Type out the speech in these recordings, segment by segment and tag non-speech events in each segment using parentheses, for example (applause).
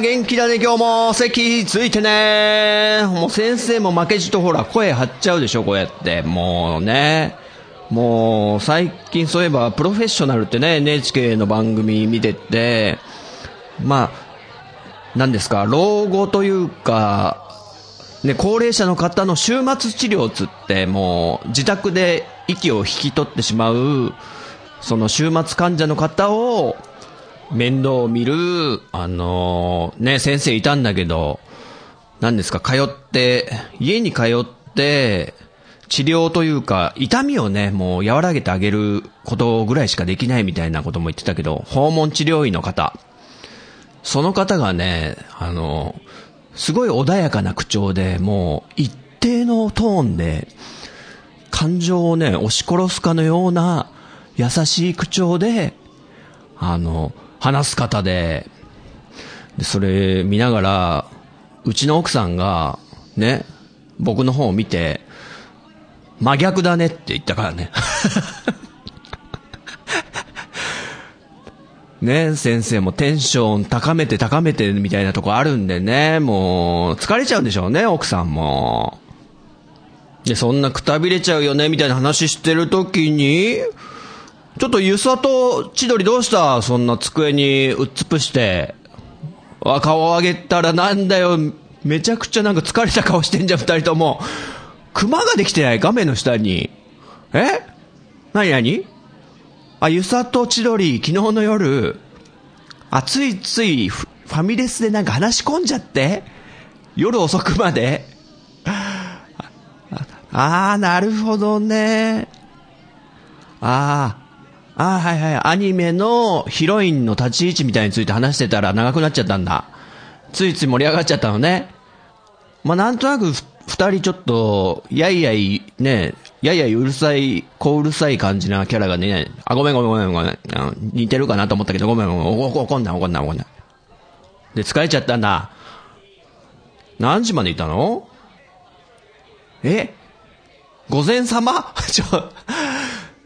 元気だね今日も。席ついてね。もう先生も負けじとほら声張っちゃうでしょこうやって。もうね。もう最近そういえばプロフェッショナルってね NHK の番組見てて。まあ何ですか老後というかね、高齢者の方の終末治療つってもう自宅で息を引き取ってしまうその終末患者の方を面倒を見る、あのね、先生いたんだけど、何ですか、通って、家に通って、治療というか、痛みをね、もう和らげてあげることぐらいしかできないみたいなことも言ってたけど、訪問治療院の方、その方がね、あの、すごい穏やかな口調で、もう一定のトーンで、感情をね、押し殺すかのような優しい口調で、あの、話す方で、で、それ見ながら、うちの奥さんが、ね、僕の方を見て、真逆だねって言ったからね。(laughs) ね、先生もテンション高めて高めてみたいなとこあるんでね、もう疲れちゃうんでしょうね、奥さんも。で、そんなくたびれちゃうよね、みたいな話してるときに、ちょっとゆさと千鳥どうした？そんな机にうっつぷして。あ、顔を上げたらなんだよ、めちゃくちゃなんか疲れた顔してんじゃん、二人とも。熊ができてない？画面の下に。え？なになにあ、ゆさと千鳥、昨日の夜、あ、ついついファミレスでなんか話し込んじゃって、夜遅くまで。ああ、なるほどね。ああ、あ、はいはい。アニメのヒロインの立ち位置みたいについて話してたら長くなっちゃったんだ。ついつい盛り上がっちゃったのね。まあ、なんとなくふ二人ちょっと、やいやい、ね、やいやいうるさい、こううるさい感じなキャラがね、あ、ごめんごめんごめんごめん。似てるかなと思ったけど、ごめんごめん、怒んない怒んない怒んない。で、疲れちゃったんだ。何時までいたの？え？午前様？(laughs) ちょ、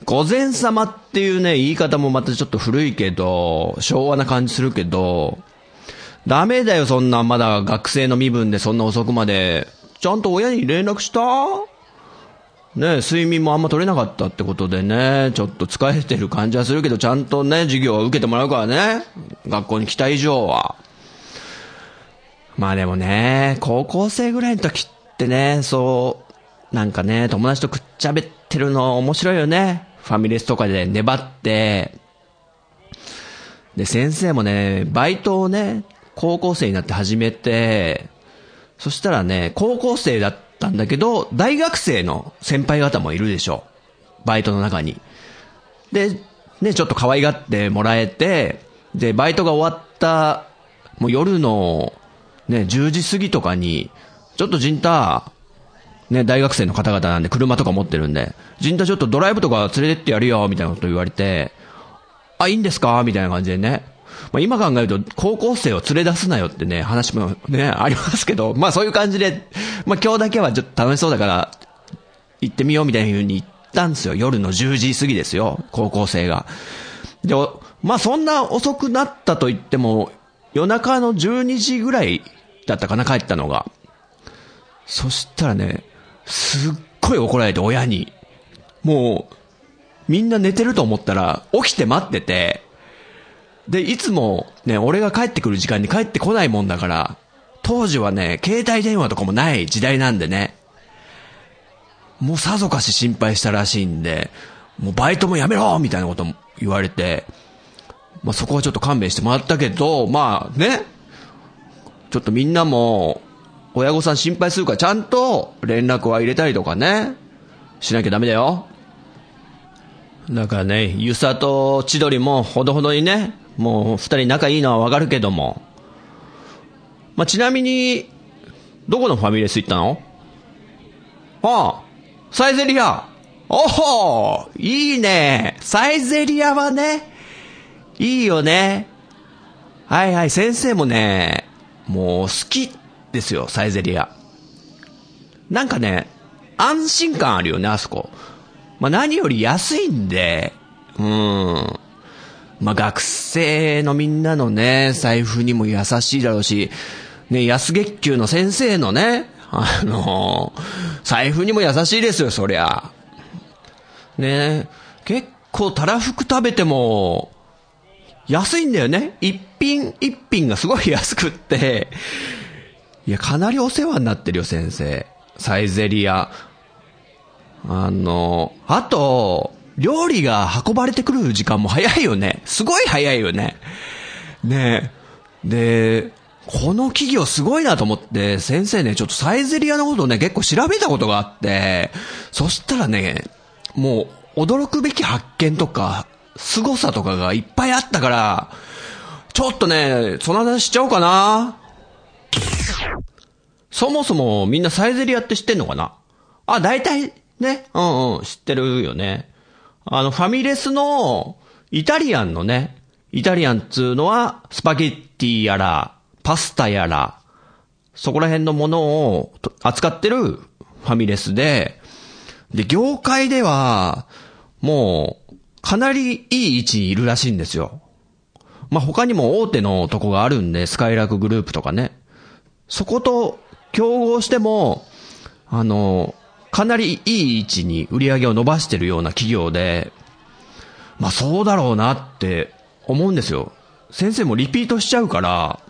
午前様っていうね、言い方もまたちょっと古いけど、昭和な感じするけど、ダメだよ、そんな、まだ学生の身分でそんな遅くまで。ちゃんと親に連絡した？ね睡眠もあんま取れなかったってことでね、ちょっと疲れてる感じはするけど、ちゃんとね、授業は受けてもらうからね。学校に来た以上は。まあでもね、高校生ぐらいの時ってね、そう、なんかね、友達とくっちゃべってるの面白いよね。ファミレスとかで粘って。で、先生もね、バイトをね、高校生になって始めて、そしたらね、高校生だったんだけど、大学生の先輩方もいるでしょ。バイトの中に。で、ね、ちょっと可愛がってもらえて、で、バイトが終わった、もう夜の、ね、10時過ぎとかに、ちょっとジンタ、ね、大学生の方々なんで車とか持ってるんで、ジンタちょっとドライブとか連れてってやるよ、みたいなこと言われて、あ、いいんですか？みたいな感じでね。まあ、今考えると、高校生を連れ出すなよってね、話もね、ありますけど、まあそういう感じで、まあ今日だけはちょっと楽しそうだから、行ってみようみたいな風に言ったんですよ。夜の10時過ぎですよ、高校生が。で、まあそんな遅くなったと言っても、夜中の12時ぐらいだったかな、帰ったのが。そしたらね、すっごい怒られて、親に。もう、みんな寝てると思ったら、起きて待ってて、で、いつもね、俺が帰ってくる時間に帰ってこないもんだから、当時はね、携帯電話とかもない時代なんでね、もうさぞかし心配したらしいんで、もうバイトもやめろみたいなことも言われて、まあそこはちょっと勘弁してもらったけど、まあね、ちょっとみんなも、親御さん心配するからちゃんと連絡は入れたりとかね、しなきゃダメだよ。だからね、ゆさと千鳥もほどほどにね、もう二人仲いいのはわかるけども。まあ、ちなみに、どこのファミレス行ったの？ああ、サイゼリア。おおいいね。サイゼリアはね、いいよね。はいはい、先生もね、もう好きですよ、サイゼリア。なんかね、安心感あるよね、あそこ。まあ、何より安いんで、うん。まあ、学生のみんなのね、財布にも優しいだろうし、ね、安月給の先生のね、あの財布にも優しいですよ、そりゃ。ね、結構たらふく食べても、安いんだよね。一品一品がすごい安くって、いや、かなりお世話になってるよ、先生。サイゼリア。あの、あと、料理が運ばれてくる時間も早いよね。すごい早いよね。ねで、この企業すごいなと思って、先生ね、ちょっとサイゼリアのことね、結構調べたことがあって、そしたらね、もう、驚くべき発見とか、凄さとかがいっぱいあったから、ちょっとね、その話しちゃおうかな。そもそもみんなサイゼリアって知ってんのかな？あ、大体ね、うんうん、知ってるよね。あの、ファミレスの、イタリアンのね、イタリアンっつうのは、スパゲッティやら、パスタやら、そこら辺のものを扱ってるファミレスで、で、業界では、もう、かなりいい位置にいるらしいんですよ。まあ、他にも大手のとこがあるんで、スカイラークグループとかね。そこと競合しても、あの、かなりいい位置に売り上げを伸ばしてるような企業で、まあそうだろうなって思うんですよ。先生もリピートしちゃうから、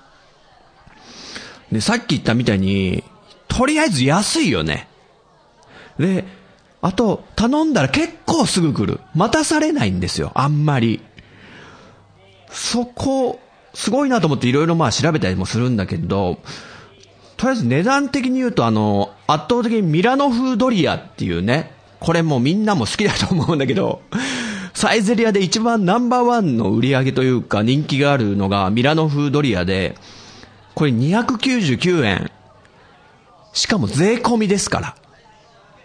で、さっき言ったみたいに、とりあえず安いよね。で、あと、頼んだら結構すぐ来る。待たされないんですよ。あんまり。そこ、すごいなと思っていろいろまあ調べたりもするんだけど、とりあえず値段的に言うとあの、圧倒的にミラノ風ドリアっていうね、これもうみんなも好きだと思うんだけど、(laughs) サイゼリアで一番ナンバーワンの売り上げというか人気があるのがミラノ風ドリアで、これ299円。しかも税込みですから。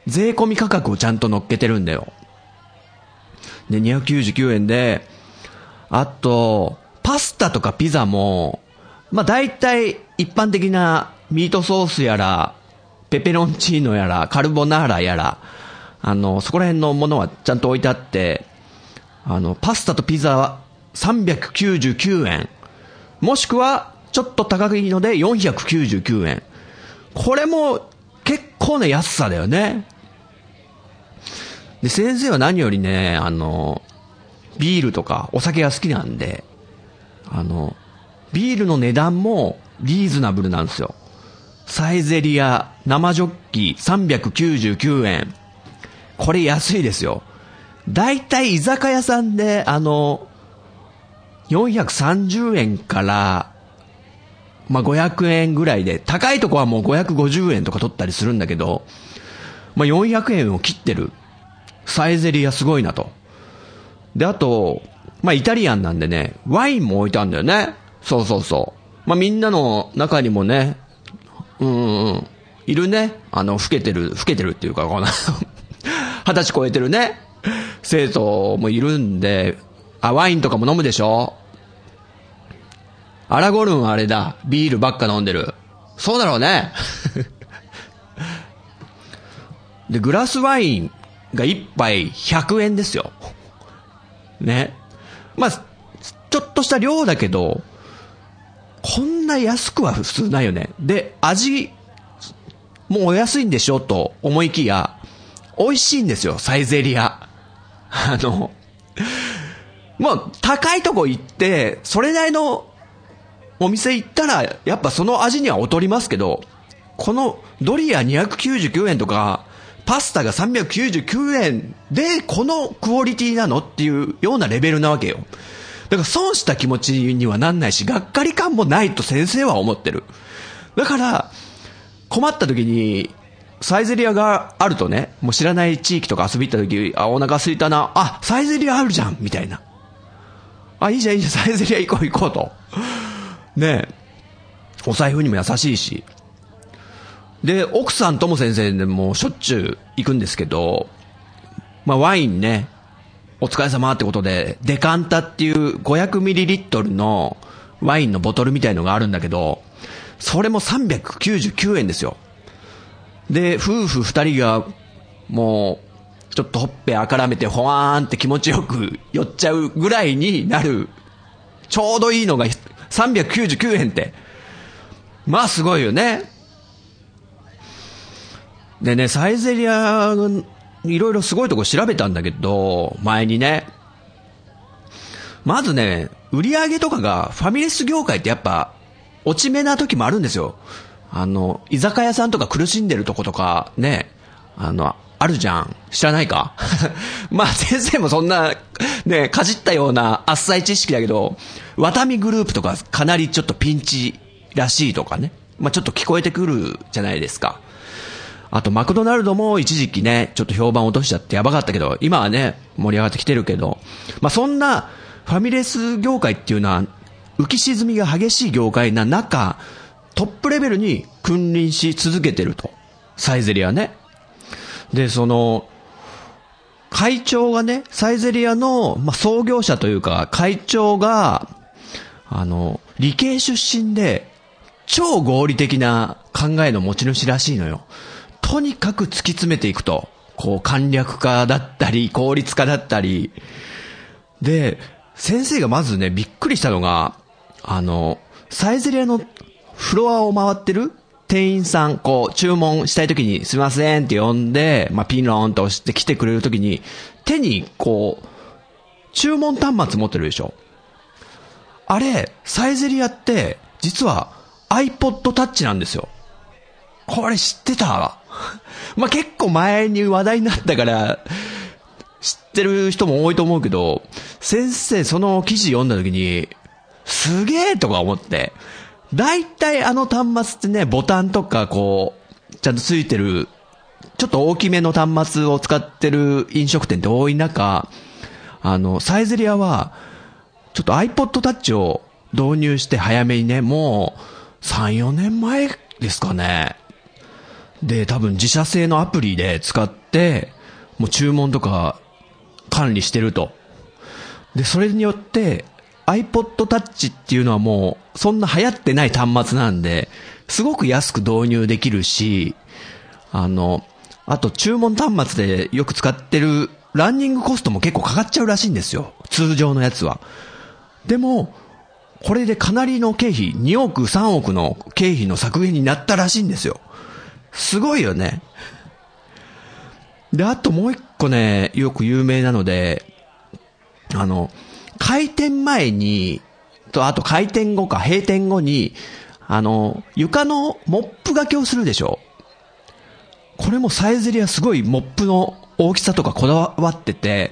税込み価格をちゃんと乗っけてるんだよ。で、299円で、あと、パスタとかピザも、まあ大体一般的なミートソースやら、ペペロンチーノやら、カルボナーラやら、あの、そこら辺のものはちゃんと置いてあって、あの、パスタとピザは399円。もしくは、ちょっと高いので499円。これも結構な安さだよね。で、先生は何よりね、あの、ビールとかお酒が好きなんで、あの、ビールの値段もリーズナブルなんですよ。サイゼリア生ジョッキ399円。これ安いですよ。だいたい居酒屋さんで、あの、430円から、まあ、500円ぐらいで、高いとこはもう550円とか取ったりするんだけど、まあ、400円を切ってる。サイゼリアすごいなと。で、あと、まあ、イタリアンなんでね、ワインも置いてあるんだよね。そうそうそう。まあ、みんなの中にもね、うんうん。いるね。あの、老けてる、老けてるっていうか、この (laughs) 二十歳超えてるね。生徒もいるんで、あ、ワインとかも飲むでしょアラゴルンはあれだ。ビールばっか飲んでる。そうだろうね。(laughs) で、グラスワインが一杯100円ですよ。ね。まあ、ちょっとした量だけど、こんな安くは普通ないよね。で、味、もうお安いんでしょと思いきや、美味しいんですよ、サイゼリア。(laughs) あの、もう高いとこ行って、それなりのお店行ったら、やっぱその味には劣りますけど、このドリア299円とか、パスタが399円で、このクオリティなのっていうようなレベルなわけよ。だから損した気持ちにはなんないし、がっかり感もないと先生は思ってる。だから、困った時に、サイゼリアがあるとね、もう知らない地域とか遊び行った時、あ、お腹空いたな、あ、サイゼリアあるじゃんみたいな。あ、いいじゃんいいじゃん、(laughs) サイゼリア行こう行こうと。ねえ。お財布にも優しいし。で、奥さんとも先生でもしょっちゅう行くんですけど、まあワインね、お疲れ様ってことで、デカンタっていう 500ml のワインのボトルみたいのがあるんだけど、それも399円ですよ。で、夫婦二人が、もう、ちょっとほっぺあからめてほわーんって気持ちよく寄っちゃうぐらいになる、ちょうどいいのが399円って。まあすごいよね。でね、サイゼリア、いろいろすごいとこ調べたんだけど、前にね。まずね、売り上げとかがファミレス業界ってやっぱ落ち目な時もあるんですよ。あの、居酒屋さんとか苦しんでるとことかね、あの、あるじゃん。知らないか？(laughs) まあ先生もそんな、ね、かじったようなあっさい知識だけど、ワタミグループとかかなりちょっとピンチらしいとかね。まあちょっと聞こえてくるじゃないですか。あと、マクドナルドも一時期ね、ちょっと評判落としちゃってやばかったけど、今はね、盛り上がってきてるけど、まあ、そんな、ファミレス業界っていうのは、浮き沈みが激しい業界な中、トップレベルに君臨し続けてると。サイゼリアね。で、その、会長がね、サイゼリアの、まあ、創業者というか、会長が、あの、理系出身で、超合理的な考えの持ち主らしいのよ。とにかく突き詰めていくと。こう、簡略化だったり、効率化だったり。で、先生がまずね、びっくりしたのが、あの、サイゼリアのフロアを回ってる店員さん、こう、注文したい時に、すいませんって呼んで、まあ、ピンローンと押して来てくれる時に、手に、こう、注文端末持ってるでしょ。あれ、サイゼリアって、実は iPod Touch なんですよ。これ知ってた (laughs) まあ、結構前に話題になったから、知ってる人も多いと思うけど、先生その記事読んだ時に、すげえとか思って、大体あの端末ってね、ボタンとかこう、ちゃんとついてる、ちょっと大きめの端末を使ってる飲食店って多い中、あの、サイゼリアは、ちょっと iPod Touch を導入して早めにね、もう、3、4年前ですかね。で、多分自社製のアプリで使って、もう注文とか管理してると。で、それによって iPod Touch っていうのはもうそんな流行ってない端末なんで、すごく安く導入できるし、あの、あと注文端末でよく使ってるランニングコストも結構かかっちゃうらしいんですよ。通常のやつは。でも、これでかなりの経費、2億、3億の経費の削減になったらしいんですよ。すごいよね。で、あともう一個ね、よく有名なので、あの、開店前に、と、あと開店後か、閉店後に、あの、床のモップがけをするでしょこれもサイゼリアすごいモップの大きさとかこだわってて、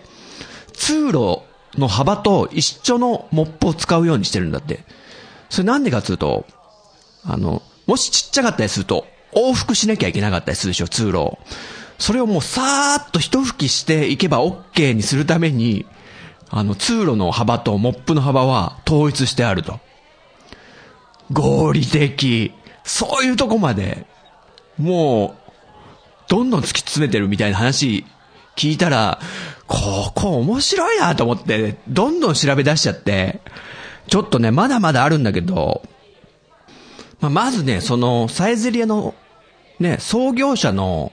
通路の幅と一緒のモップを使うようにしてるんだって。それなんでかっていうと、あの、もしちっちゃかったりすると、往復しなきゃいけなかったりするでしょ、通路。それをもうさーっと一吹きしていけば OK にするために、あの、通路の幅とモップの幅は統一してあると。合理的。そういうとこまで、もう、どんどん突き詰めてるみたいな話聞いたら、ここ面白いなと思って、どんどん調べ出しちゃって、ちょっとね、まだまだあるんだけど、まあ、まずね、その、サイゼリアの、ね、創業者の、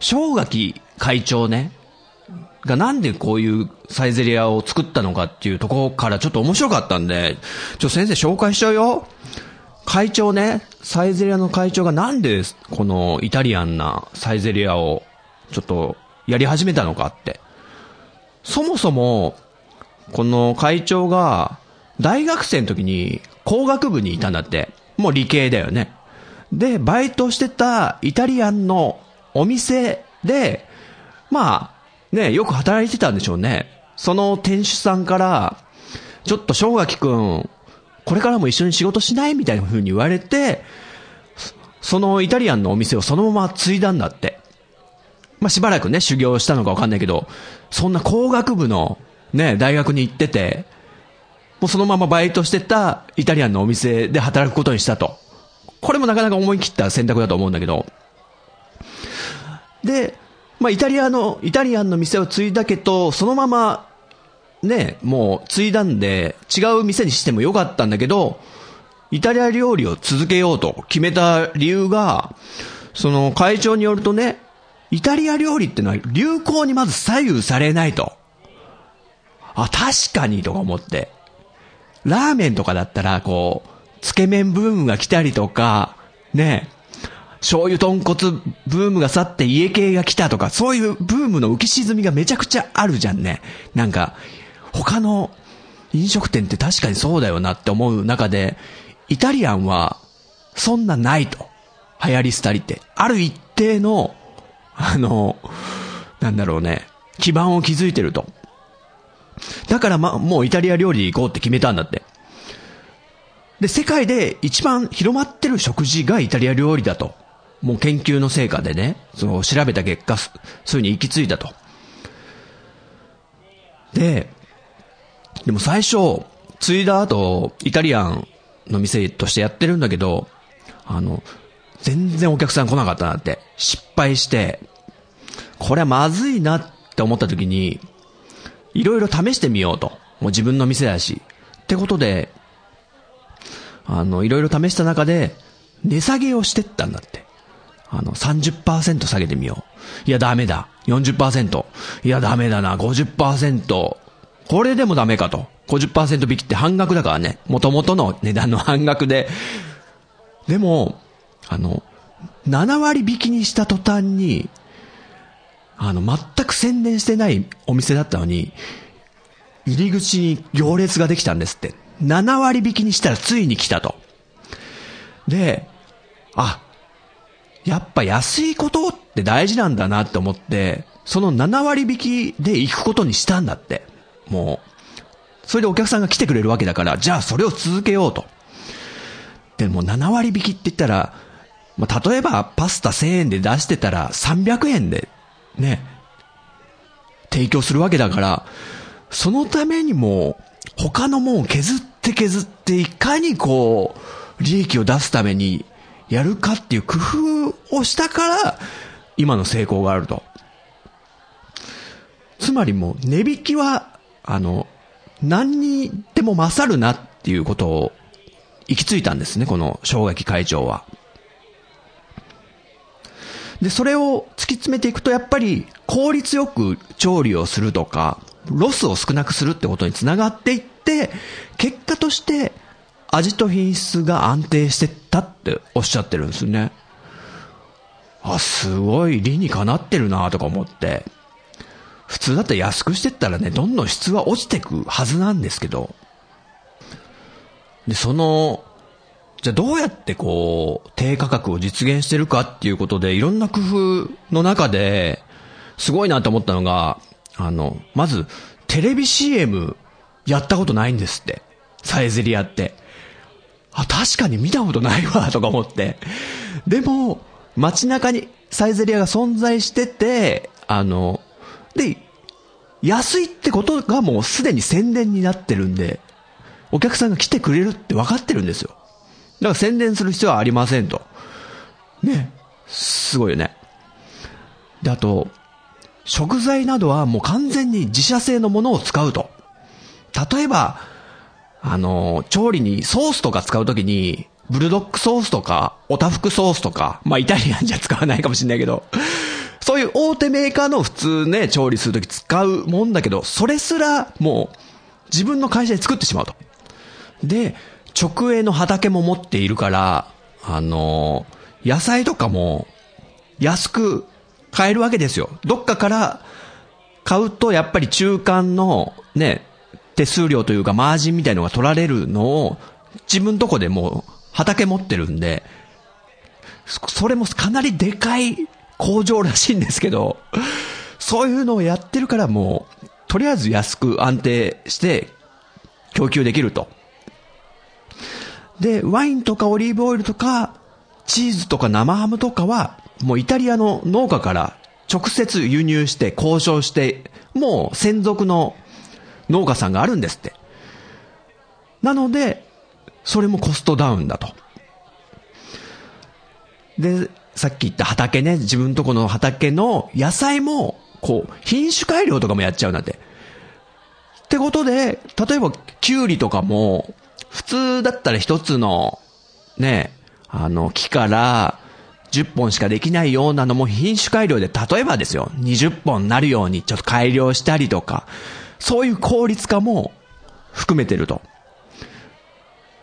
正垣会長ね、がなんでこういうサイゼリアを作ったのかっていうところからちょっと面白かったんで、ちょ、先生紹介しちゃうよ。会長ね、サイゼリアの会長がなんでこのイタリアンなサイゼリアをちょっとやり始めたのかって。そもそも、この会長が大学生の時に工学部にいたんだって。もう理系だよね。で、バイトしてたイタリアンのお店で、まあ、ね、よく働いてたんでしょうね。その店主さんから、ちょっと正垣くん、これからも一緒に仕事しない？みたいな風に言われて、そそのイタリアンのお店をそのまま継いだんだって。まあ、しばらくね、修行したのかわかんないけど、そんな工学部のね、大学に行ってて、もうそのままバイトしてたイタリアンのお店で働くことにしたと。これもなかなか思い切った選択だと思うんだけど。で、まあ、イタリアの、イタリアンの店を継いだけど、そのまま、ね、もう継いだんで、違う店にしてもよかったんだけど、イタリア料理を続けようと決めた理由が、その会長によるとね、イタリア料理ってのは流行にまず左右されないと。あ、確かにとか思って。ラーメンとかだったら、こう、つけ麺ブームが来たりとか、ね、醤油豚骨ブームが去って家系が来たとか、そういうブームの浮き沈みがめちゃくちゃあるじゃんね。なんか、他の飲食店って確かにそうだよなって思う中で、イタリアンは、そんなないと。流行り廃りって。ある一定の、あの、なんだろうね、基盤を築いてると。だからま、もうイタリア料理行こうって決めたんだって。で、世界で一番広まってる食事がイタリア料理だと。もう研究の成果でね、その調べた結果、そういうふうに行き着いたと。で、でも最初、継いだ後、イタリアンの店としてやってるんだけど、あの、全然お客さん来なかったなって、失敗して、これはまずいなって思った時に、いろいろ試してみようと。もう自分の店だし。ってことで、あの、いろいろ試した中で、値下げをしてったんだって。あの、30%下げてみよう。いや、ダメだ。40%。いや、ダメだな。50%。これでもダメかと。50%引きって半額だからね。元々の値段の半額で。でも、あの、7割引きにした途端に、あの、全く宣伝してないお店だったのに、入り口に行列ができたんですって。7割引きにしたらついに来たと。で、あ、やっぱ安いことって大事なんだなって思って、その7割引きで行くことにしたんだって。もう、それでお客さんが来てくれるわけだから、じゃあそれを続けようと。でも7割引きって言ったら、まあ、例えばパスタ1000円で出してたら300円でね、提供するわけだから、そのためにも他のもんを削って削っていかにこう、利益を出すためにやるかっていう工夫をしたから、今の成功があると。つまりもう値引きは、あの、何にでも勝るなっていうことを行き着いたんですね、この正垣会長は。で、それを突き詰めていくと、やっぱり効率よく調理をするとか、ロスを少なくするってことにつながっていって、結果として味と品質が安定してったっておっしゃってるんですね。あ、すごい理にかなってるなとか思って。普通だって安くしてったらね、どんどん質は落ちてくはずなんですけど。で、その、じゃあどうやってこう、低価格を実現してるかっていうことで、いろんな工夫の中で、すごいなと思ったのが、あの、まず、テレビ CM やったことないんですって。サイゼリアって。あ、確かに見たことないわ、とか思って。でも、街中にサイゼリアが存在してて、あの、で、安いってことがもうすでに宣伝になってるんで、お客さんが来てくれるって分かってるんですよ。だから宣伝する必要はありませんと。ね。すごいよね。で、あと、食材などはもう完全に自社製のものを使うと。例えば、あの、調理にソースとか使うときに、ブルドックソースとか、オタフクソースとか、まあイタリアンじゃ使わないかもしれないけど、そういう大手メーカーの普通ね、調理するとき使うもんだけど、それすらもう自分の会社で作ってしまうと。で、直営の畑も持っているから、あの、野菜とかも安く買えるわけですよ。どっかから買うとやっぱり中間のね、手数料というかマージンみたいのが取られるのを自分とこでもう畑持ってるんで、それもかなりでかい工場らしいんですけど、そういうのをやってるからもう、とりあえず安く安定して供給できると。で、ワインとかオリーブオイルとか、チーズとか生ハムとかは、もうイタリアの農家から直接輸入して交渉して、もう専属の農家さんがあるんですって。なので、それもコストダウンだと。で、さっき言った畑ね、自分とこの畑の野菜も、こう、品種改良とかもやっちゃうなんて。ってことで、例えば、キュウリとかも、普通だったら一つの、ね、あの、木から10本しかできないようなのも品種改良で、例えばですよ、20本なるようにちょっと改良したりとか、そういう効率化も含めてると。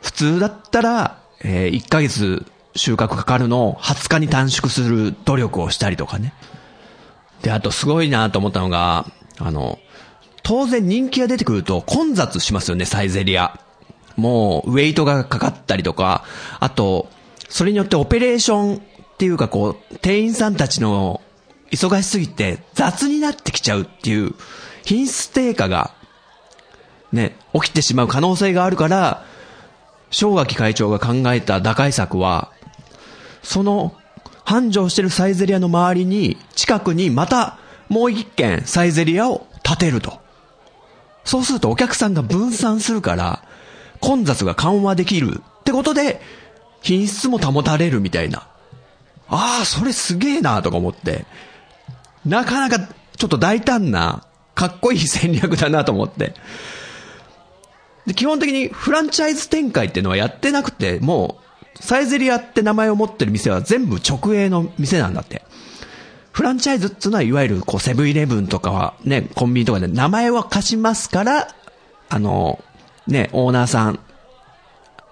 普通だったら、えー、1ヶ月収穫かかるのを20日に短縮する努力をしたりとかね。で、あとすごいなと思ったのが、あの、当然人気が出てくると混雑しますよね、サイゼリア。もう、ウェイトがかかったりとか、あと、それによってオペレーションっていうかこう、店員さんたちの忙しすぎて雑になってきちゃうっていう品質低下がね、起きてしまう可能性があるから、正垣会長が考えた打開策は、その繁盛してるサイゼリアの周りに、近くにまたもう一軒サイゼリアを建てると。そうするとお客さんが分散するから、混雑が緩和できるってことで、品質も保たれるみたいな。ああ、それすげえなとか思って。なかなかちょっと大胆な、かっこいい戦略だなと思って。で、基本的にフランチャイズ展開っていうのはやってなくて、もう、サイゼリアって名前を持ってる店は全部直営の店なんだって。フランチャイズっていうのは、いわゆる、こう、セブンイレブンとかは、ね、コンビニとかで名前は貸しますから、あの、ね、オーナーさん、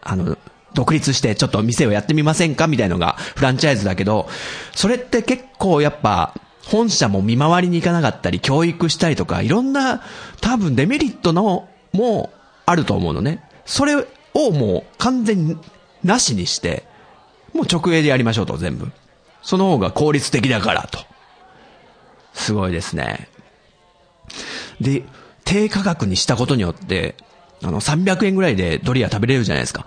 あの、独立してちょっと店をやってみませんかみたいのがフランチャイズだけど、それって結構やっぱ、本社も見回りに行かなかったり、教育したりとか、いろんな多分デメリットのもあると思うのね。それをもう完全なしにして、もう直営でやりましょうと、全部。その方が効率的だからと。すごいですね。で、低価格にしたことによって、あの、300円ぐらいでドリア食べれるじゃないですか。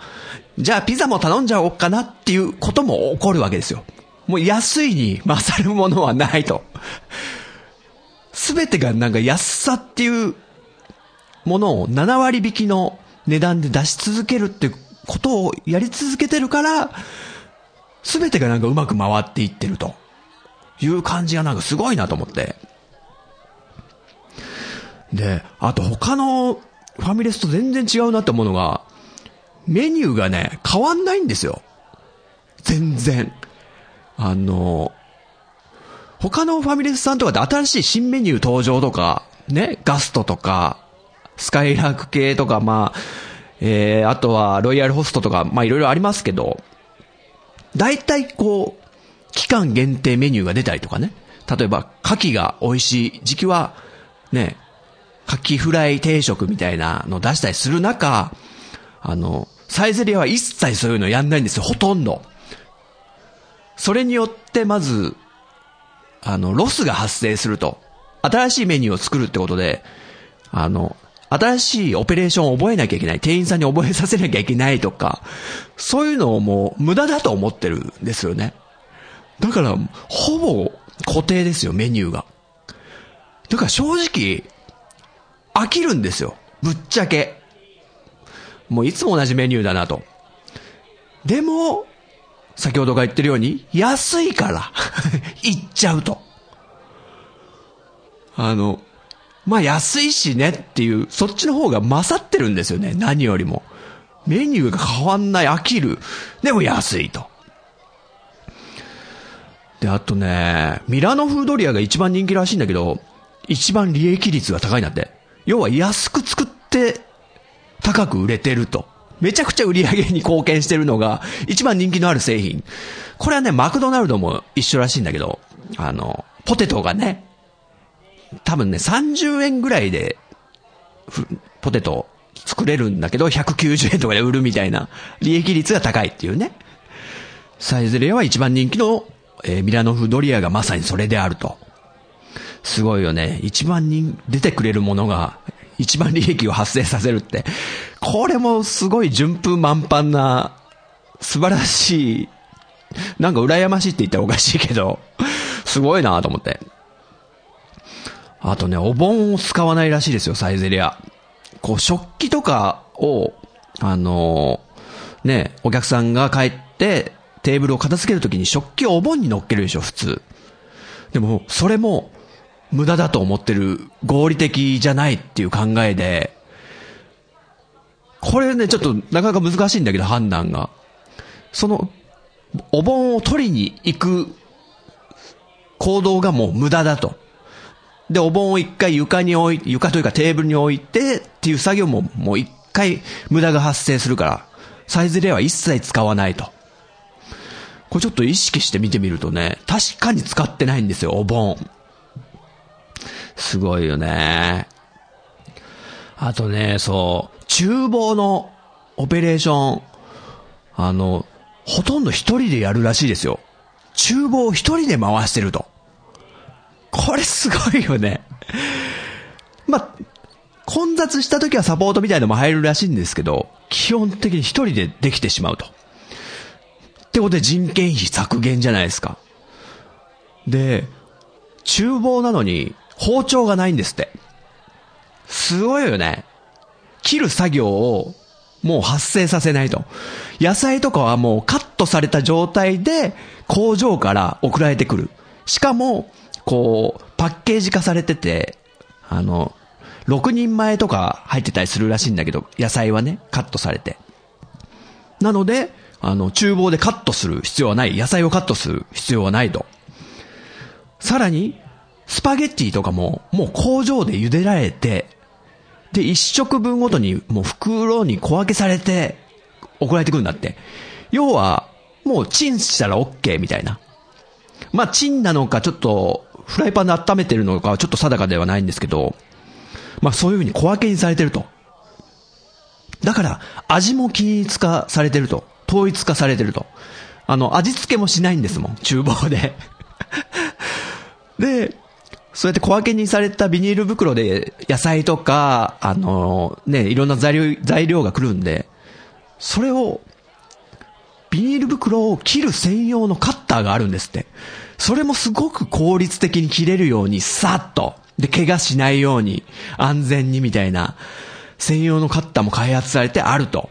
じゃあピザも頼んじゃおうかなっていうことも起こるわけですよ。もう安いに勝るものはないと。すべてがなんか安さっていうものを7割引きの値段で出し続けるってことをやり続けてるから、すべてがなんかうまく回っていってるという感じがなんかすごいなと思って。で、あと他のファミレスと全然違うなって思うのが、メニューがね、変わんないんですよ。全然。あの、他のファミレスさんとかで新しい新メニュー登場とか、ね、ガストとか、スカイラーク系とか、まあ、えー、あとはロイヤルホストとか、まあいろいろありますけど、大体こう、期間限定メニューが出たりとかね。例えば、牡蠣が美味しい時期は、ね、牡蠣フライ定食みたいなの出したりする中、あの、サイゼリアは一切そういうのやんないんですよ、ほとんど。それによって、まず、あの、ロスが発生すると。新しいメニューを作るってことで、あの、新しいオペレーションを覚えなきゃいけない。店員さんに覚えさせなきゃいけないとか、そういうのをもう無駄だと思ってるんですよね。だから、ほぼ固定ですよ、メニューが。だから正直、飽きるんですよ。ぶっちゃけ。もういつも同じメニューだなと。でも、先ほどが言ってるように、安いから (laughs) 行っちゃうと。あの、まあ安いしねっていう、そっちの方が勝ってるんですよね、何よりも。メニューが変わんない、飽きる。でも安いと。で、あとね、ミラノフードリアが一番人気らしいんだけど、一番利益率が高いんだって。要は安く作って高く売れてると。めちゃくちゃ売り上げに貢献してるのが一番人気のある製品。これはね、マクドナルドも一緒らしいんだけど、あの、ポテトがね、多分ね、30円ぐらいで、ポテト作れるんだけど、190円とかで売るみたいな、利益率が高いっていうね。サイゼリヤは一番人気のえーミラノ風ドリアがまさにそれであると。すごいよね。一番人出てくれるものが、一番利益を発生させるって。これもすごい順風満帆な、素晴らしい、なんか羨ましいって言ったらおかしいけど、すごいなと思って。あとね、お盆を使わないらしいですよ、サイゼリア。こう、食器とかを、あのーね、お客さんが帰って、テーブルを片付けるときに食器をお盆に乗っけるでしょ、普通。でも、それも、無駄だと思ってる、合理的じゃないっていう考えで、これね、ちょっとなかなか難しいんだけど、判断が。その、お盆を取りに行く行動がもう無駄だと。で、お盆を一回床に置い、床というかテーブルに置いてっていう作業ももう一回無駄が発生するから、サイズレは一切使わないと。これちょっと意識して見てみるとね、確かに使ってないんですよ、お盆。すごいよね。あとね、そう、厨房のオペレーション、あの、ほとんど一人でやるらしいですよ。厨房を一人で回してると。これすごいよね。まあ、混雑した時はサポートみたいのも入るらしいんですけど、基本的に一人でできてしまうと。ってことで人件費削減じゃないですか。で、厨房なのに包丁がないんですって。すごいよね。切る作業をもう発生させないと。野菜とかはもうカットされた状態で工場から送られてくる。しかも、こう、パッケージ化されてて、あの、6人前とか入ってたりするらしいんだけど、野菜はね、カットされて。なので、あの、厨房でカットする必要はない。野菜をカットする必要はないと。さらに、スパゲッティとかも、もう工場で茹でられて、で、一食分ごとにもう袋に小分けされて送られてくるんだって。要は、もうチンしたら OK みたいな。まあ、チンなのかちょっと、フライパンで温めてるのかはちょっと定かではないんですけど、まあそういう風に小分けにされてると。だから、味も均一化されてると。統一化されてると。あの、味付けもしないんですもん、厨房で。(laughs) で、そうやって小分けにされたビニール袋で野菜とか、あのね、いろんな材料、材料が来るんで、それを、ビニール袋を切る専用のカッターがあるんですって。それもすごく効率的に切れるように、さっと。で、怪我しないように、安全にみたいな、専用のカッターも開発されてあると。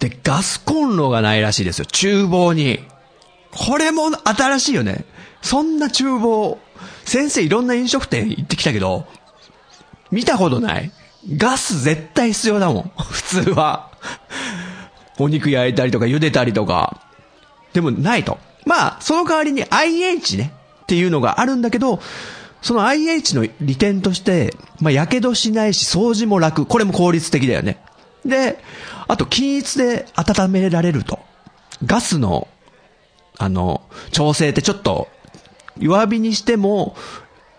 で、ガスコンロがないらしいですよ。厨房に。これも新しいよね。そんな厨房、先生いろんな飲食店行ってきたけど、見たことない。ガス絶対必要だもん。(laughs) 普通は。お肉焼いたりとか茹でたりとか。でもないと。まあ、その代わりに IH ね。っていうのがあるんだけど、その IH の利点として、まあ、火傷しないし掃除も楽。これも効率的だよね。で、あと均一で温められると。ガスの、あの、調整ってちょっと、弱火にしても、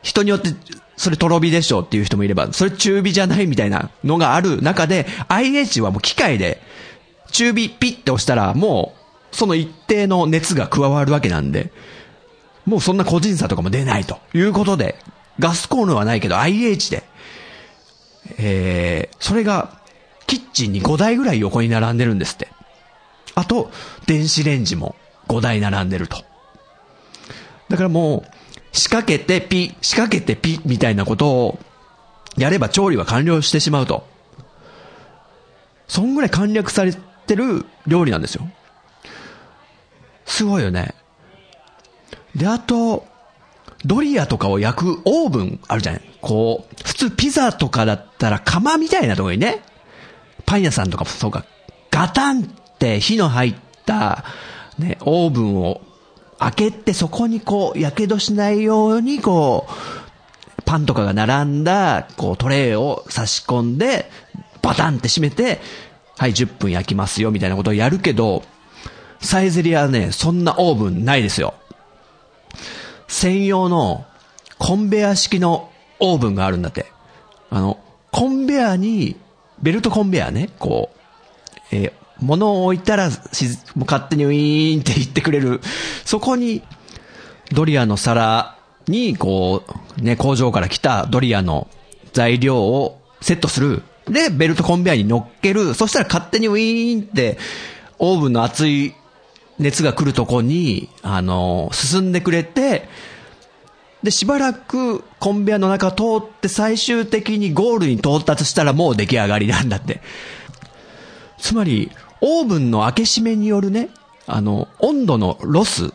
人によって、それとろ火でしょっていう人もいれば、それ中火じゃないみたいなのがある中で、IH はもう機械で、中火ピッて押したら、もう、その一定の熱が加わるわけなんで、もうそんな個人差とかも出ないということで、ガスコンロはないけど IH で、えー、それが、キッチンに5台ぐらい横に並んでるんですって。あと、電子レンジも5台並んでると。だからもう、仕掛けてピ、仕掛けてピ、みたいなことを、やれば調理は完了してしまうと。そんぐらい簡略されてる料理なんですよ。すごいよね。で、あと、ドリアとかを焼くオーブンあるじゃないこう、普通ピザとかだったら釜みたいなとこにね、パン屋さんとかもそうか、ガタンって火の入った、ね、オーブンを開けてそこにこう、火傷しないようにこう、パンとかが並んだ、こう、トレイを差し込んで、バタンって閉めて、はい、10分焼きますよ、みたいなことをやるけど、サイゼリアはね、そんなオーブンないですよ。専用のコンベア式のオーブンがあるんだって。あの、コンベアに、ベルトコンベアね、こう、えー物を置いたらしず、もう勝手にウィーンって言ってくれる。そこに、ドリアの皿に、こう、ね、工場から来たドリアの材料をセットする。で、ベルトコンベアに乗っける。そしたら勝手にウィーンって、オーブンの熱い熱が来るとこに、あの、進んでくれて、で、しばらくコンベアの中通って最終的にゴールに到達したらもう出来上がりなんだって。つまり、オーブンの開け閉めによるね、あの、温度のロス。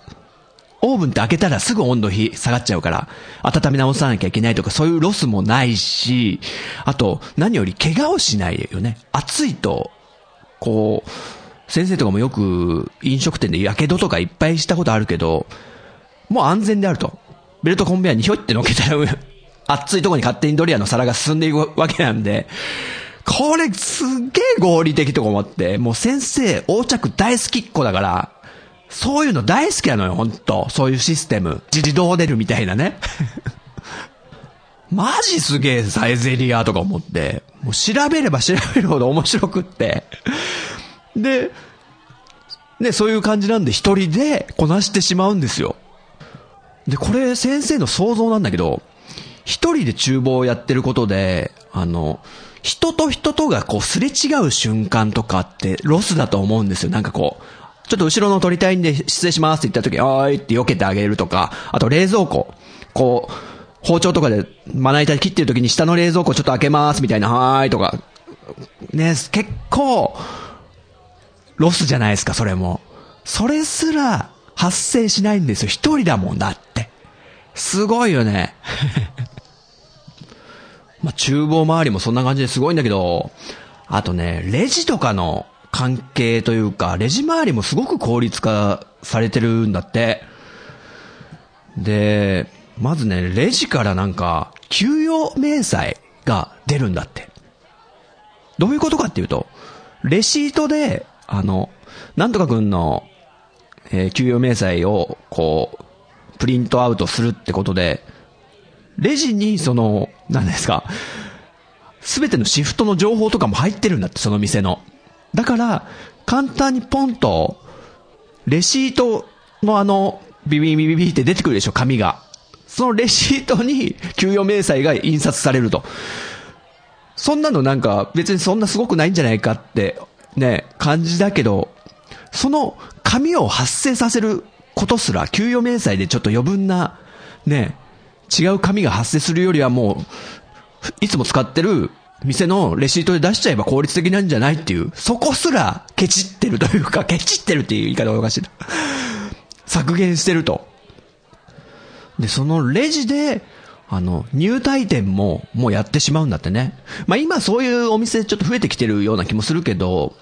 オーブンって開けたらすぐ温度下がっちゃうから、温め直さなきゃいけないとかそういうロスもないし、あと、何より怪我をしないよね。暑いと、こう、先生とかもよく飲食店で火傷とかいっぱいしたことあるけど、もう安全であると。ベルトコンベアにひょいって乗っけたら、熱いとこに勝手にドリアの皿が進んでいくわけなんで、これすっげえ合理的とか思って、もう先生、横着大好きっ子だから、そういうの大好きなのよ、ほんと。そういうシステム。自動出るみたいなね。(laughs) マジすげえサイゼリアとか思って、もう調べれば調べるほど面白くって。で、ね、そういう感じなんで一人でこなしてしまうんですよ。で、これ先生の想像なんだけど、一人で厨房をやってることで、あの、人と人とがこうすれ違う瞬間とかってロスだと思うんですよ。なんかこう、ちょっと後ろの取りたいんで失礼しますって言った時、あーいって避けてあげるとか、あと冷蔵庫、こう、包丁とかでまな板切ってる時に下の冷蔵庫ちょっと開けますみたいな、はーいとか、ね、結構、ロスじゃないですか、それも。それすら発生しないんですよ。一人だもんだって。すごいよね。まあ、厨房周りもそんな感じですごいんだけど、あとね、レジとかの関係というか、レジ周りもすごく効率化されてるんだって。で、まずね、レジからなんか、給与明細が出るんだって。どういうことかっていうと、レシートであの、なんとかくんの、えー、給与明細を、こう、プリントアウトするってことで、レジに、その、何ですか、すべてのシフトの情報とかも入ってるんだって、その店の。だから、簡単にポンと、レシートのあの、ビビビビビって出てくるでしょ、紙が。そのレシートに給与明細が印刷されると。そんなのなんか別にそんなすごくないんじゃないかってね、感じだけど、その紙を発生させることすら、給与明細でちょっと余分な、ね、違う紙が発生するよりはもう、いつも使ってる店のレシートで出しちゃえば効率的なんじゃないっていう、そこすらケチってるというか、(laughs) ケチってるっていう言い方がおかしいな。削減してると。で、そのレジで、あの、入退店ももうやってしまうんだってね。まあ今そういうお店ちょっと増えてきてるような気もするけど、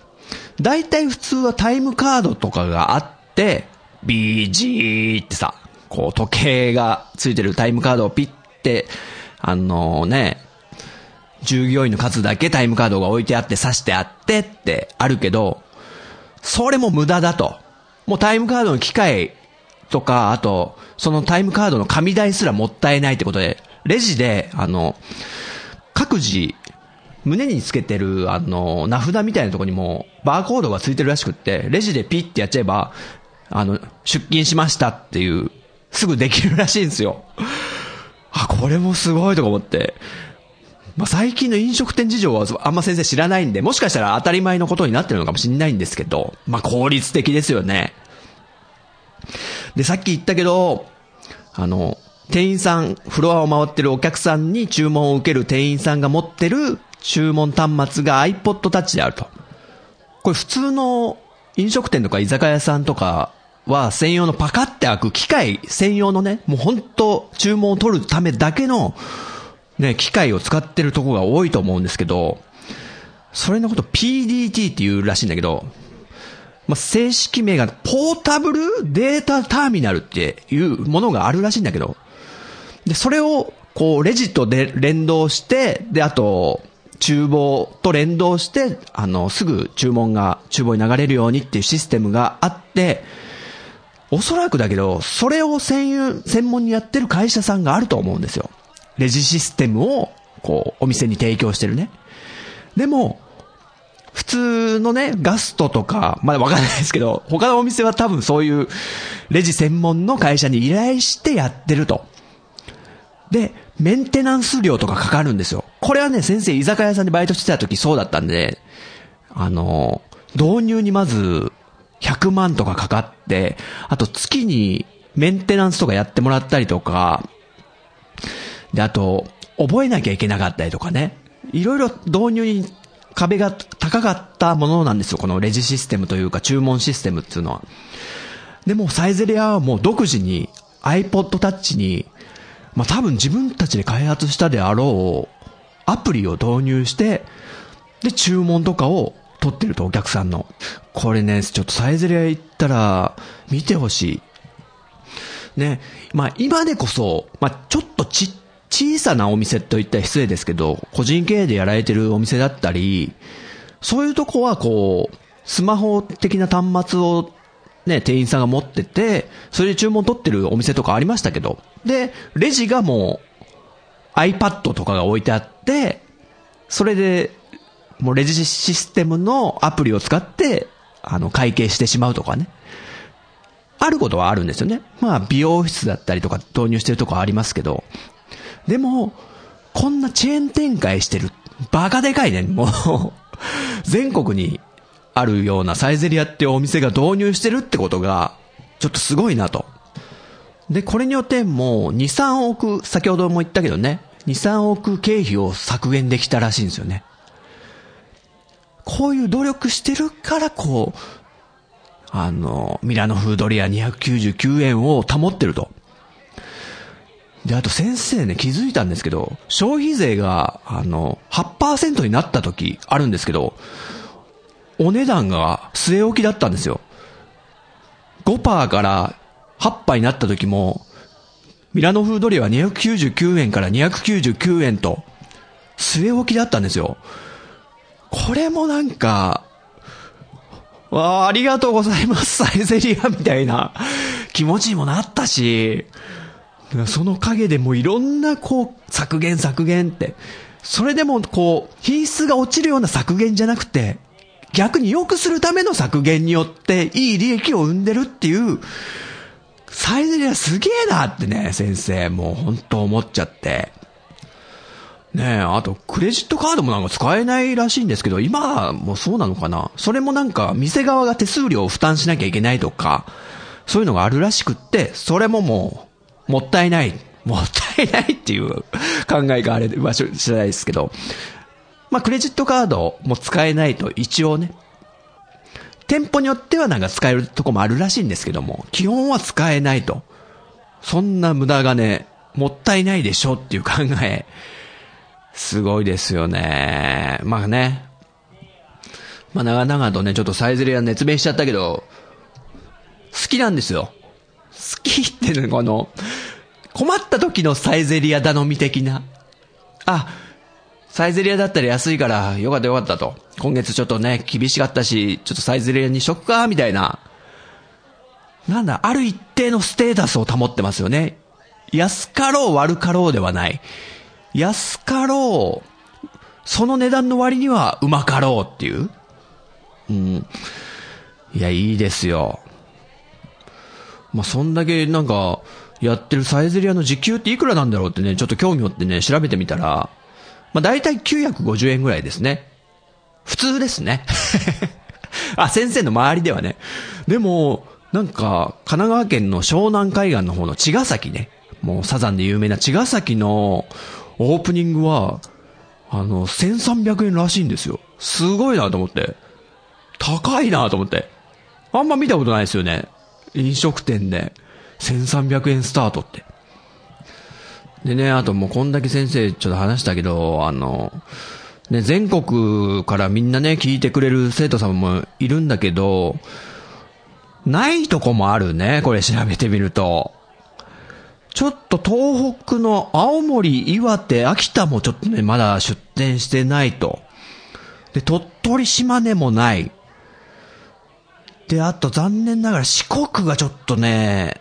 大体普通はタイムカードとかがあって、BG ってさ、こう時計がついてるタイムカードをピッて、あのね、従業員の数だけタイムカードが置いてあって刺してあってってあるけど、それも無駄だと。もうタイムカードの機械とか、あと、そのタイムカードの紙代すらもったいないってことで、レジで、あの、各自胸につけてる、あの、名札みたいなとこにも、バーコードがついてるらしくって、レジでピッてやっちゃえば、あの、出勤しましたっていう、すぐできるらしいんですよ。あ、これもすごいとか思って。まあ、最近の飲食店事情はあんま先生知らないんで、もしかしたら当たり前のことになってるのかもしれないんですけど、まあ、効率的ですよね。で、さっき言ったけど、あの、店員さん、フロアを回ってるお客さんに注文を受ける店員さんが持ってる注文端末が iPod Touch であると。これ普通の飲食店とか居酒屋さんとかは専用のパカって開く機械専用のね、もう本当注文を取るためだけのね、機械を使ってるとこが多いと思うんですけど、それのこと PDT って言うらしいんだけど、まあ、正式名がポータブルデータターミナルっていうものがあるらしいんだけど、で、それをこうレジとで連動して、で、あと、厨房と連動して、あの、すぐ注文が厨房に流れるようにっていうシステムがあって、おそらくだけど、それを専専門にやってる会社さんがあると思うんですよ。レジシステムを、こう、お店に提供してるね。でも、普通のね、ガストとか、まだわかんないですけど、他のお店は多分そういうレジ専門の会社に依頼してやってると。で、メンテナンス料とかかかるんですよ。これはね、先生居酒屋さんでバイトしてた時そうだったんで、あの、導入にまず100万とかかかって、あと月にメンテナンスとかやってもらったりとか、で、あと、覚えなきゃいけなかったりとかね。いろいろ導入に壁が高かったものなんですよ。このレジシステムというか注文システムっていうのは。でもサイゼリアはもう独自に iPod Touch に、まあ多分自分たちで開発したであろうアプリを導入して、で注文とかを取ってるとお客さんの。これね、ちょっとサイゼリア行ったら見てほしい。ね。まあ今でこそ、まあちょっとち小さなお店といったら失礼ですけど、個人経営でやられてるお店だったり、そういうとこはこう、スマホ的な端末をね、店員さんが持ってて、それで注文取ってるお店とかありましたけど、で、レジがもう iPad とかが置いてあって、それで、もうレジシステムのアプリを使って、あの、会計してしまうとかね。あることはあるんですよね。まあ、美容室だったりとか導入してるとこありますけど、でも、こんなチェーン展開してる、バカでかいね、もう (laughs) 全国にあるようなサイゼリアってお店が導入してるってことが、ちょっとすごいなと。で、これによってもう2、3億、先ほども言ったけどね、2、3億経費を削減できたらしいんですよね。こういう努力してるからこう、あの、ミラノフードリア299円を保ってると。で、あと先生ね、気づいたんですけど、消費税が、あの、8%になった時あるんですけど、お値段が据え置きだったんですよ。5%から8%になった時も、ミラノ風ドリアは299円から299円と、据え置きだったんですよ。これもなんか、わあ、ありがとうございます、サイゼリアみたいな気持ちにもなったし、その陰でもいろんなこう、削減削減って、それでもこう、品質が落ちるような削減じゃなくて、逆に良くするための削減によっていい利益を生んでるっていう、サイゼリアすげえなってね、先生、もう本当思っちゃって。ねえ、あと、クレジットカードもなんか使えないらしいんですけど、今もそうなのかな？それもなんか、店側が手数料を負担しなきゃいけないとか、そういうのがあるらしくって、それももう、もったいない。もったいないっていう (laughs) 考えがあれは知らないですけど、まあ、クレジットカードも使えないと一応ね、店舗によってはなんか使えるとこもあるらしいんですけども、基本は使えないと。そんな無駄金、もったいないでしょっていう考え、すごいですよね。まあね。まあ長々とね、ちょっとサイゼリア熱弁しちゃったけど、好きなんですよ。好きってね、この、困った時のサイゼリア頼み的な。あ、サイゼリアだったら安いからよかったよかったと。今月ちょっとね、厳しかったし、ちょっとサイゼリアにしとくか、みたいな。なんだ、ある一定のステータスを保ってますよね。安かろう悪かろうではない。安かろう、その値段の割にはうまかろうっていう？うん。いや、いいですよ。まあ、そんだけなんか、やってるサイゼリアの時給っていくらなんだろうってね、ちょっと興味持ってね、調べてみたら、まあ、大体950円ぐらいですね。普通ですね。(laughs) あ、先生の周りではね。でも、なんか、神奈川県の湘南海岸の方の茅ヶ崎ね。もうサザンで有名な茅ヶ崎のオープニングは、あの、1300円らしいんですよ。すごいなと思って。高いなと思って。あんま見たことないですよね。飲食店で1300円スタートって。でね、あともうこんだけ先生ちょっと話したけど、あの、ね、全国からみんなね、聞いてくれる生徒さんもいるんだけど、ないとこもあるね、これ調べてみると。ちょっと東北の青森、岩手、秋田もちょっとね、まだ出店してないと。で、鳥取、島根もない。で、あと残念ながら四国がちょっとね、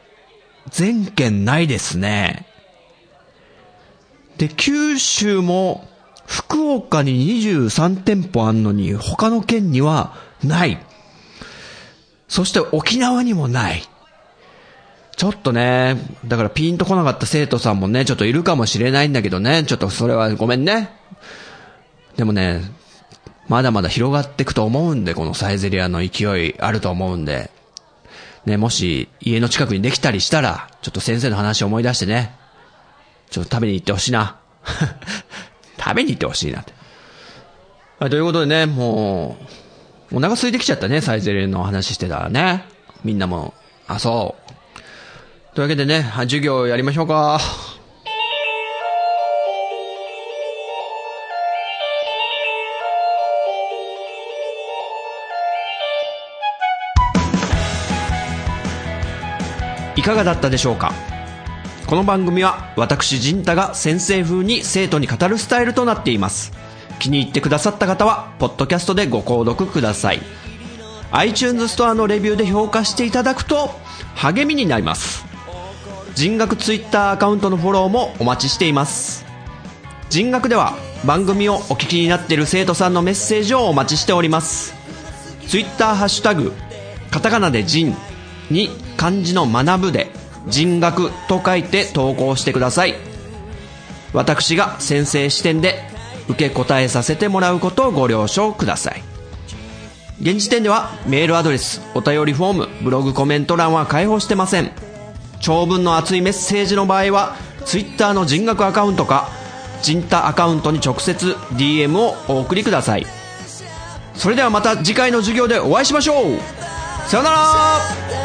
全県ないですね。で、九州も福岡に23店舗あんのに他の県にはない。そして沖縄にもない。ちょっとね、だからピンとこなかった生徒さんもね、ちょっといるかもしれないんだけどね、ちょっとそれはごめんね。でもね、まだまだ広がっていくと思うんで、このサイゼリアの勢いあると思うんで。ね、もし家の近くにできたりしたら、ちょっと先生の話を思い出してね、ちょっと食べに行ってほしいな。(laughs) 食べに行ってほしいなって。はい、ということでね、もう、お腹空いてきちゃったね、サイゼリアの話してたらね。みんなも、あ、そう。というわけでね、授業やりましょうか。いかがだったでしょうか？この番組は私陣太が先生風に生徒に語るスタイルとなっています。気に入ってくださった方はポッドキャストでご購読ください。iTunes ストアのレビューで評価していただくと励みになります。人学ツイッターアカウントのフォローもお待ちしています。人学では番組をお聞きになっている生徒さんのメッセージをお待ちしております。ツイッターハッシュタグカタカナで人に漢字の学ぶで人学と書いて投稿してください。私が先生視点で受け答えさせてもらうことをご了承ください。現時点ではメールアドレスお便りフォームブログコメント欄は開放してません。長文の熱いメッセージの場合は Twitter の人格アカウントか人タアカウントに直接 DM をお送りください。それではまた次回の授業でお会いしましょう。さよなら。